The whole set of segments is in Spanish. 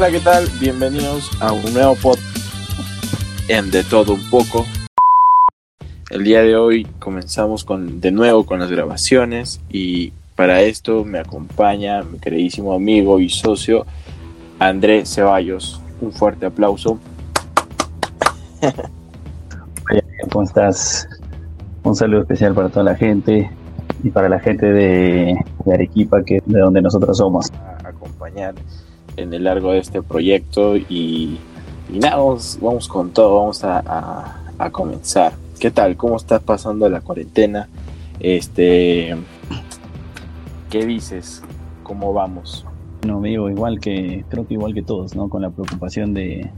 Hola, ¿qué tal? Bienvenidos a un nuevo podcast en De Todo Un Poco. El día de hoy comenzamos con, de nuevo con las grabaciones y para esto me acompaña mi queridísimo amigo y socio André Ceballos. Un fuerte aplauso. ¿Cómo estás? Un saludo especial para toda la gente y para la gente de, Arequipa, que de donde nosotros somos. A acompañar en el largo de este proyecto y, nada, vamos, con todo, vamos a, comenzar. ¿Qué tal? ¿Cómo estás pasando la cuarentena? Este, ¿Qué dices? ¿Cómo vamos? No, vivo igual que, creo que igual que todos, ¿no? Con la preocupación de,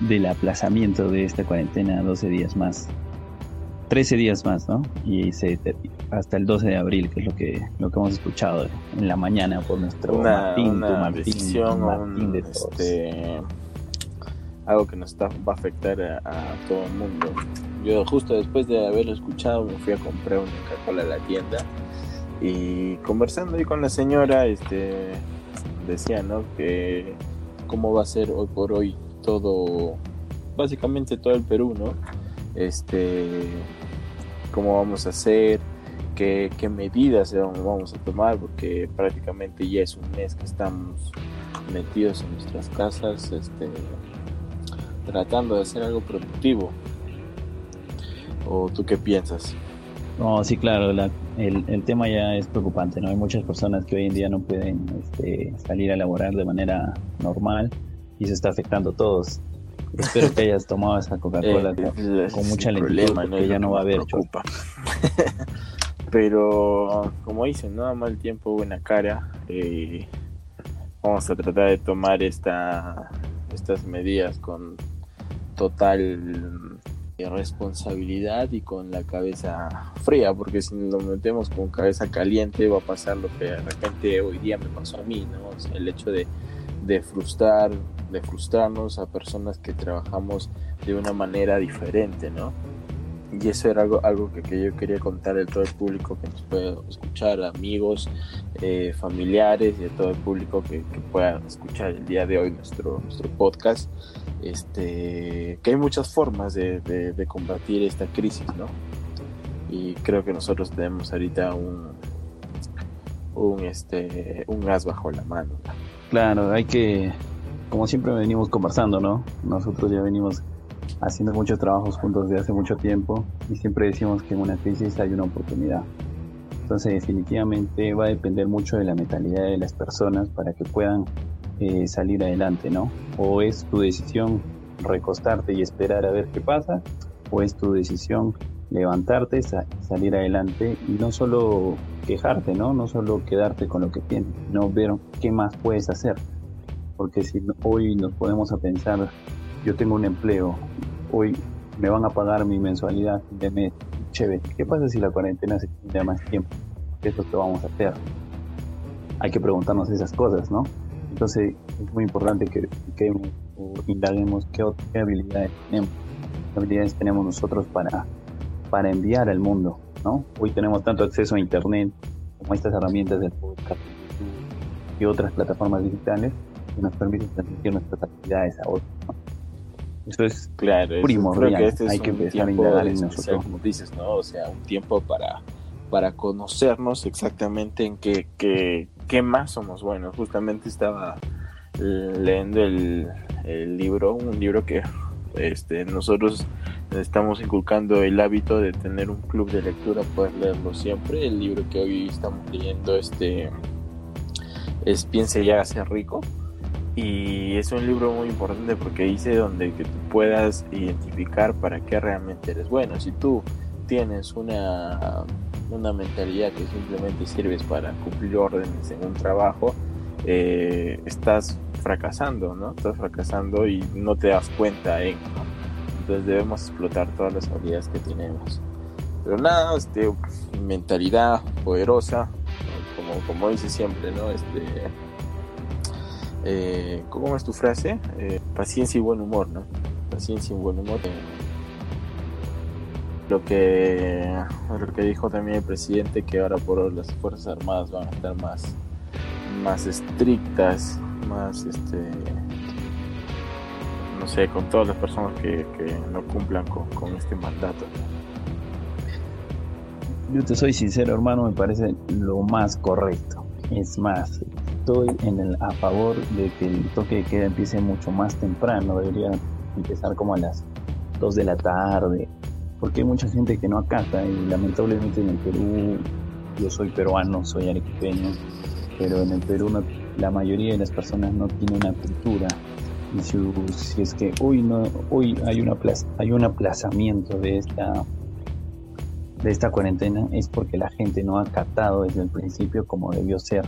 del aplazamiento de esta cuarentena 12 días más. 13 días más, ¿no? Y se, hasta el 12 de abril, que es lo que, lo que hemos escuchado en la mañana por nuestro Martín, Martín, de este, algo que nos está, va a afectar a, todo el mundo. Yo justo después de haberlo escuchado me fui a comprar una Coca-Cola a la tienda y conversando ahí con la señora, este, decía, ¿no? Que cómo va a ser hoy por hoy todo, básicamente todo el Perú, ¿no? Este, cómo vamos a hacer, qué, qué medidas vamos a tomar, porque prácticamente ya es un mes que estamos metidos en nuestras casas, este, tratando de hacer algo productivo. ¿O tú qué piensas? No, sí, claro, el, el, tema ya es preocupante, ¿no? Hay muchas personas que hoy en día no pueden este, salir a laborar de manera normal y se está afectando a todos. Espero que hayas tomado esa Coca-Cola eh, con, mucha lentitud, porque ya no va a haber. Pero, como dicen, no mal tiempo, buena cara. Eh, vamos a tratar de tomar esta, estas medidas con total responsabilidad y con la cabeza fría, porque si nos metemos con cabeza caliente va a pasar lo que de repente hoy día me pasó a mí, ¿no? el hecho de, de frustrar, de frustrarnos a personas que trabajamos de una manera diferente, ¿no? Y eso era algo, algo que, yo quería contar a todo el público que nos puede escuchar, amigos, eh, familiares y a todo el público que, pueda escuchar el día de hoy nuestro, nuestro podcast. Este, que hay muchas formas de, de, combatir esta crisis, ¿no? Y creo que nosotros tenemos ahorita un, un, este, un gas bajo la mano. Claro, hay que como siempre venimos conversando, ¿no? Nosotros ya venimos haciendo muchos trabajos juntos desde hace mucho tiempo y siempre decimos que en una crisis hay una oportunidad. Entonces definitivamente va a depender mucho de la mentalidad de las personas para que puedan eh, salir adelante, ¿no? O es tu decisión recostarte y esperar a ver qué pasa, o es tu decisión levantarte, salir adelante y no solo quejarte, ¿no? No solo quedarte con lo que tienes, sino ver qué más puedes hacer porque si hoy nos podemos a pensar, yo tengo un empleo, hoy me van a pagar mi mensualidad de mes, chévere, ¿qué pasa si la cuarentena se extiende más tiempo? ¿Qué es lo que vamos a hacer? Hay que preguntarnos esas cosas, ¿no? Entonces es muy importante que, que indaguemos qué, qué habilidades tenemos, qué habilidades tenemos nosotros para, para enviar al mundo, ¿no? Hoy tenemos tanto acceso a Internet como estas herramientas del podcast y otras plataformas digitales que nos permite transmitir nuestras actividades a otros. Eso es claro, primordial. Este Hay que empezar a indagar en nosotros. Como dices, ¿no? O sea, un tiempo para, para conocernos exactamente en qué, qué, qué más somos buenos. Justamente estaba leyendo el, el libro, un libro que este, nosotros estamos inculcando el hábito de tener un club de lectura, poder leerlo siempre. El libro que hoy estamos leyendo este es Piense y hágase rico y es un libro muy importante porque dice donde que tú puedas identificar para qué realmente eres bueno. Si tú tienes una, una mentalidad que simplemente sirves para cumplir órdenes en un trabajo, eh, estás fracasando, ¿no? Estás fracasando y no te das cuenta en, Entonces debemos explotar todas las habilidades que tenemos. Pero nada, este, mentalidad poderosa, como, como dice siempre, ¿no? Este, eh, ¿cómo es tu frase? Eh, paciencia y buen humor, ¿no? Paciencia y buen humor. lo que lo que dijo también el presidente que ahora por hoy las fuerzas armadas van a estar más más estrictas más este no sé, con todas las personas que, no cumplan con, este mandato. Yo te soy sincero, hermano, me parece lo más correcto. Es más, estoy en el, a favor de que el toque de queda empiece mucho más temprano. Debería empezar como a las 2 de la tarde, porque hay mucha gente que no acata y lamentablemente en el Perú, yo soy peruano, soy arequipeño, pero en el Perú la mayoría de las personas no tiene una cultura y si, es que hoy no hoy hay una hay un aplazamiento de esta de esta cuarentena es porque la gente no ha acatado desde el principio como debió ser.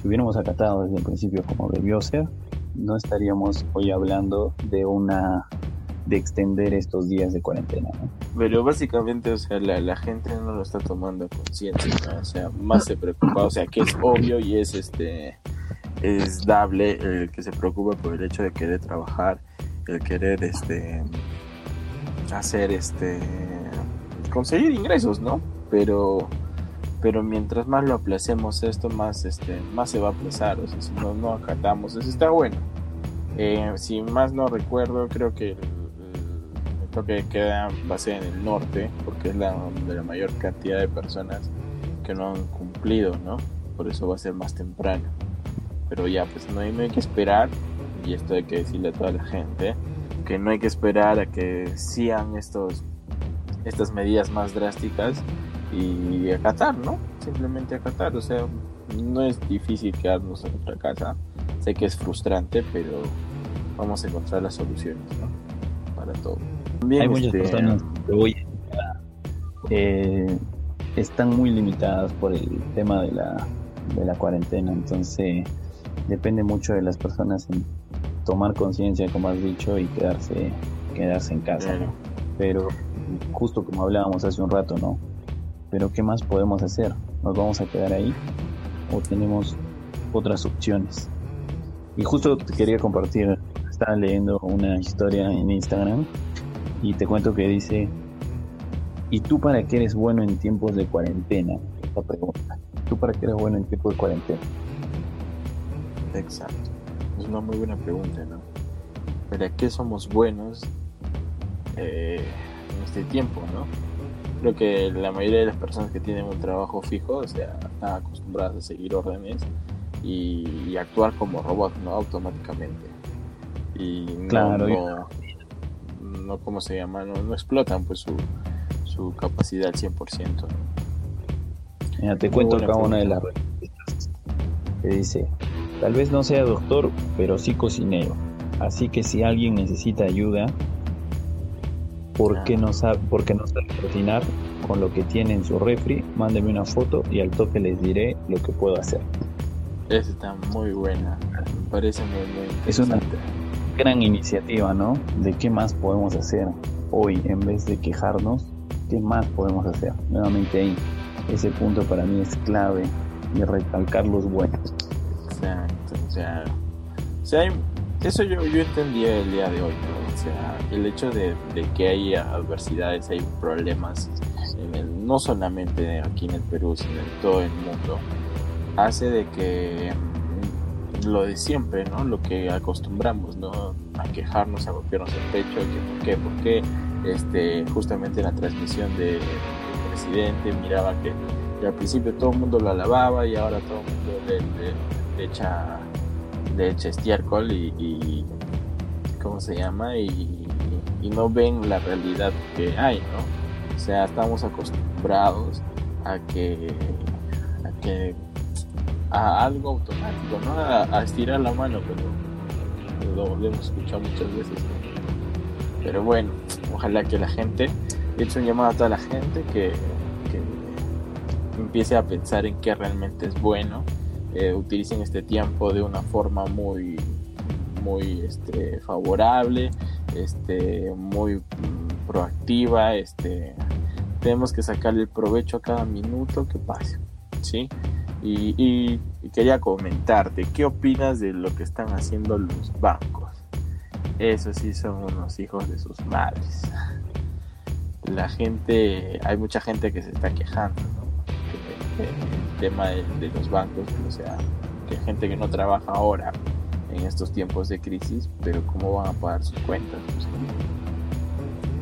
Si hubiéramos acatado desde el principio como debió ser, no estaríamos hoy hablando de una de extender estos días de cuarentena. Pero básicamente, o sea, la, gente no lo está tomando conciencia, o sea, más se preocupa, o sea, que es obvio y es este es dable el que se preocupa por el hecho de querer trabajar, el querer este hacer este conseguir ingresos, ¿no? Pero pero mientras más lo aplacemos esto, más este más se va a aplazar, o sea, si no, no acatamos, eso está bueno. Eh, si más no recuerdo, creo que el, toque queda va a ser en el norte, porque es la de la mayor cantidad de personas que no han cumplido, ¿no? Por eso va a ser más temprano pero ya pues no hay, no hay que esperar y esto hay que decirle a toda la gente que no hay que esperar a que sigan estos estas medidas más drásticas y acatar, ¿no? Simplemente acatar, o sea, no es difícil quedarnos en nuestra casa. Sé que es frustrante, pero vamos a encontrar las soluciones, ¿no? Para todo. Hay muchas este, personas que hoy eh, están muy limitadas por el tema de la, de la cuarentena, entonces depende mucho de las personas en tomar conciencia, como has dicho, y quedarse, quedarse en casa. Pero justo como hablábamos hace un rato, ¿no? Pero ¿qué más podemos hacer? ¿Nos vamos a quedar ahí? ¿O tenemos otras opciones? Y justo te quería compartir, estaba leyendo una historia en Instagram y te cuento que dice, ¿y tú para qué eres bueno en tiempos de cuarentena? Esta pregunta. ¿Tú para qué eres bueno en tiempos de cuarentena? Exacto. Es una muy buena pregunta, ¿no? ¿Para qué somos buenos eh, en este tiempo, no? Creo que la mayoría de las personas que tienen un trabajo fijo, o sea, están acostumbradas a seguir órdenes y, actuar como robot, ¿no? Automáticamente. Y no, claro, no, no, ¿cómo se llama? No, explotan pues su, su capacidad al 100%. Mira, te cuento acá una de las respuestas que dice, Tal vez no sea doctor, pero sí cocinero. Así que si alguien necesita ayuda, ¿por qué no sabe, porque no sabe cocinar con lo que tiene en su refri? Mándeme una foto y al toque les diré lo que puedo hacer. Esa está muy buena. Me parece muy, muy Es una gran iniciativa, ¿no? De qué más podemos hacer hoy en vez de quejarnos. ¿Qué más podemos hacer? Nuevamente ahí, ese punto para mí es clave de recalcar los buenos. Exacto, o sea, o sea eso yo, yo entendía el día de hoy, ¿no? Sea, el hecho de, que hay adversidades, hay problemas, no solamente aquí en el Perú, sino en todo el mundo, hace de que mm, lo de siempre, ¿no? Lo que acostumbramos, ¿no? A quejarnos, a golpearnos el pecho, que por qué, por qué, este, justamente en la transmisión del presidente miraba que, al principio todo el mundo lo alababa y ahora todo el mundo le, le echa, le echa estiércol y, ¿cómo se llama? Y, no ven la realidad que hay, ¿no? O sea, estamos acostumbrados a que, a a algo automático, ¿no? A, estirar la mano, pero lo, hemos escuchado muchas veces. Pero bueno, ojalá que la gente, he hecho un llamado a toda la gente que, que empiece a pensar en qué realmente es bueno eh, utilicen este tiempo de una forma muy muy este, favorable este muy mm, proactiva este tenemos que sacarle el provecho a cada minuto que pase sí y, quería comentarte qué opinas de lo que están haciendo los bancos esos sí son unos hijos de sus madres. La gente hay mucha gente que se está quejando el tema de, los bancos, o sea, que gente que no trabaja ahora en estos tiempos de crisis, pero ¿cómo van a pagar sus cuentas?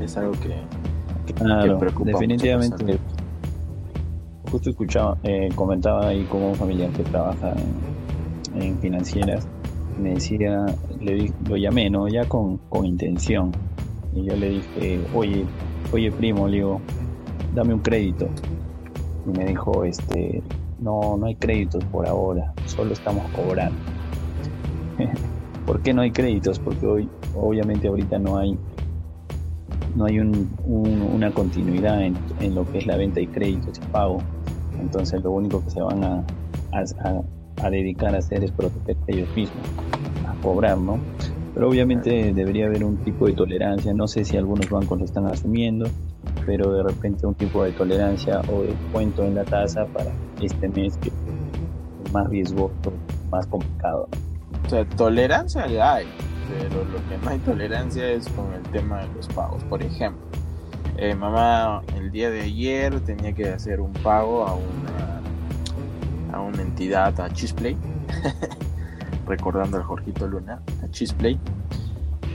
es algo que, preocupa definitivamente. Justo escuchaba, eh, comentaba ahí como un familiar que trabaja en, financieras, me decía, le lo llamé, ¿no? Ya con, con intención. Y yo le dije, oye, oye primo, le digo, dame un crédito. Y me dijo, este, no, no hay créditos por ahora, solo estamos cobrando. ¿Por qué no hay créditos? Porque hoy, obviamente ahorita no hay no hay una continuidad en, lo que es la venta y créditos y pago. Entonces lo único que se van a, dedicar a hacer es proteger ellos mismos, a cobrar, ¿no? Pero obviamente debería haber un tipo de tolerancia. No sé si algunos bancos lo están asumiendo, pero de repente un tipo de tolerancia o de cuento en la tasa para este mes que es más riesgoso, más complicado. O sea, tolerancia ya hay, pero lo que no hay tolerancia es con el tema de los pagos. Por ejemplo, eh, mamá el día de ayer tenía que hacer un pago a una, a una entidad, a Chisplay, recordando al Jorgito Luna, a Chisplay.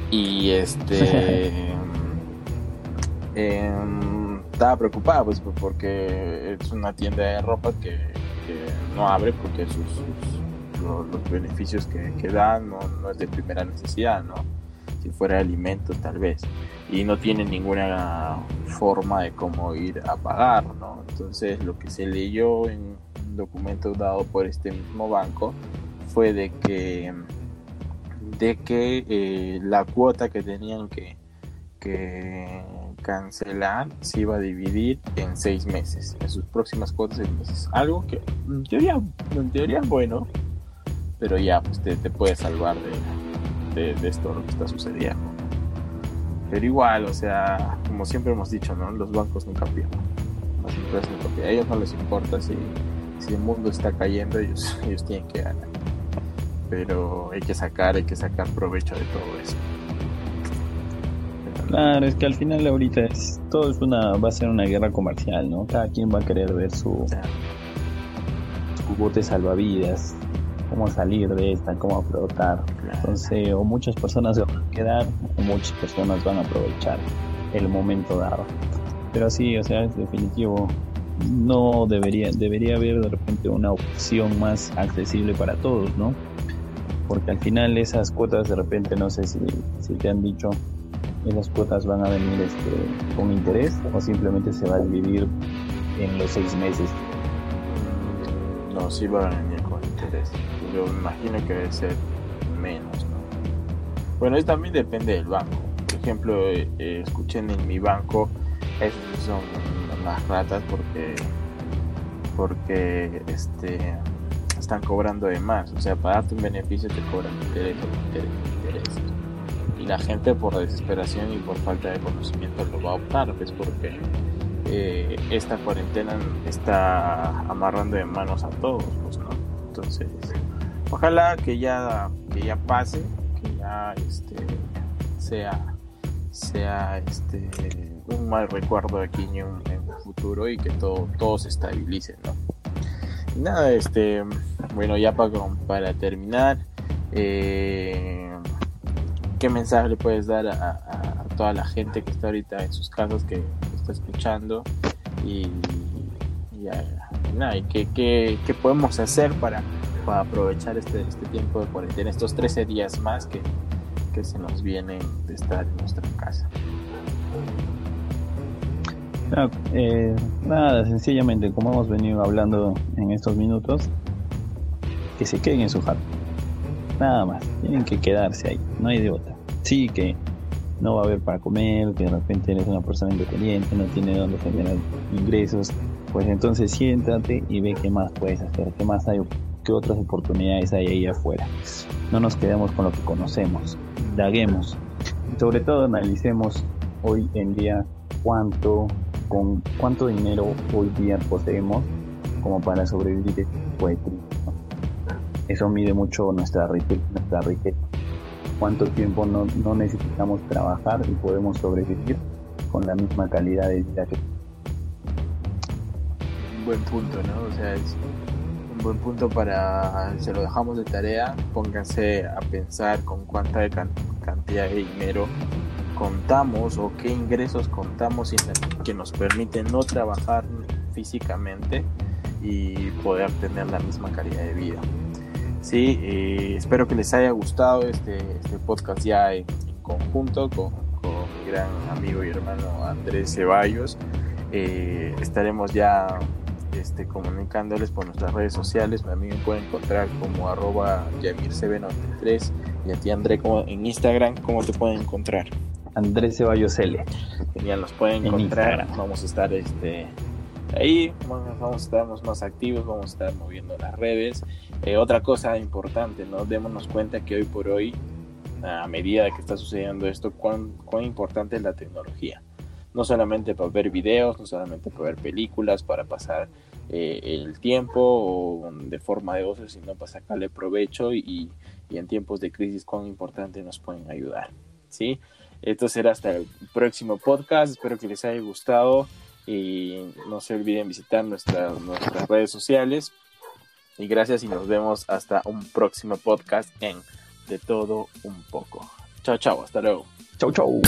Y este em, estaba preocupada pues porque es una tienda de ropa que, no abre porque sus los, beneficios que, dan no, es de primera necesidad, ¿no? Si fuera alimento tal vez. Y no tiene ninguna forma de cómo ir a pagar, ¿no? Entonces lo que se leyó en un documento dado por este mismo banco fue de que de que eh, la cuota que tenían que, que cancelar se iba a dividir en seis meses, en sus próximas cuotas seis meses. Algo que en teoría, en teoría es bueno, pero ya pues te, te puede salvar de, de, esto lo que está sucediendo. Pero igual, o sea, como siempre hemos dicho, ¿no? Los bancos nunca pierden. Las empresas nunca pierden. A ellos no les importa si, si el mundo está cayendo, ellos, ellos tienen que ganar. Pero hay que sacar, hay que sacar provecho de todo eso. Claro, es que al final ahorita es, todo es una, va a ser una guerra comercial, ¿no? Cada quien va a querer ver su, su bote salvavidas, cómo salir de esta, cómo afrontar. Entonces, o muchas personas se van a quedar o muchas personas van a aprovechar el momento dado. Pero sí, o sea, es definitivo. No debería, debería haber de repente una opción más accesible para todos, ¿no? Porque al final esas cuotas de repente, no sé si, si te han dicho, esas cuotas van a venir este, con interés o simplemente se va a dividir en los seis meses. No, sí va a venir con interés yo imagino que debe ser menos, ¿no? Bueno, eso también depende del banco. Por ejemplo, eh, eh, escuchen en mi banco, esos son las ratas porque porque este están cobrando de más. O sea, para darte un beneficio te cobran interés, interés, interés. Y la gente por desesperación y por falta de conocimiento lo va a optar, pues porque eh, esta cuarentena está amarrando de manos a todos, pues, ¿no? Entonces, Ojalá que ya, que ya pase, que ya este, sea, sea este, un mal recuerdo aquí en un, futuro y que todo, todo se estabilice, ¿no? nada, este, bueno, ya para, para terminar, eh, ¿qué mensaje le puedes dar a, toda la gente que está ahorita en sus casas, que está escuchando? Y, nada, ¿qué, qué podemos hacer para para aprovechar este, este tiempo de cuarentena, estos 13 días más que, que se nos vienen de estar en nuestra casa. Eh, nada, sencillamente, como hemos venido hablando en estos minutos, que se queden en su jato. Nada más, tienen que quedarse ahí, no hay de otra. Sí, que no va a haber para comer, que de repente eres una persona independiente, no tiene dónde generar ingresos, pues entonces siéntate y ve qué más puedes hacer, qué más hay qué otras oportunidades hay ahí afuera. No nos quedemos con lo que conocemos, daguemos. Y sobre todo analicemos hoy en día cuánto, con cuánto dinero hoy día poseemos como para sobrevivir este de Eso mide mucho nuestra riqueza, nuestra riqueza. Cuánto tiempo no, no necesitamos trabajar y podemos sobrevivir con la misma calidad de vida que buen punto, ¿no? O sea, es buen punto para, se lo dejamos de tarea, pónganse a pensar con cuánta cantidad de dinero contamos o qué ingresos contamos que nos permiten no trabajar físicamente y poder tener la misma calidad de vida. Sí, eh, espero que les haya gustado este, este podcast ya en, conjunto con, con, mi gran amigo y hermano Andrés Ceballos. Eh, estaremos ya este, comunicándoles por nuestras redes sociales. A mí me pueden encontrar como arroba yamircb93 y a ti André como en Instagram, ¿cómo te pueden encontrar? Andrés Ceballos L. Genial, nos pueden encontrar. Vamos a estar este, ahí, vamos a estar más activos, vamos a estar moviendo las redes. Eh, otra cosa importante, ¿no? Démonos cuenta que hoy por hoy, a medida que está sucediendo esto, cuán, cuán importante es la tecnología. No solamente para ver videos, no solamente para ver películas, para pasar eh, el tiempo o de forma de ocio, sino para sacarle provecho y, en tiempos de crisis cuán importante nos pueden ayudar. ¿sí? Esto será hasta el próximo podcast. Espero que les haya gustado y no se olviden visitar nuestras redes sociales. Y gracias y nos vemos hasta un próximo podcast en De Todo Un Poco. Chao, chao, hasta luego. Chao, chao.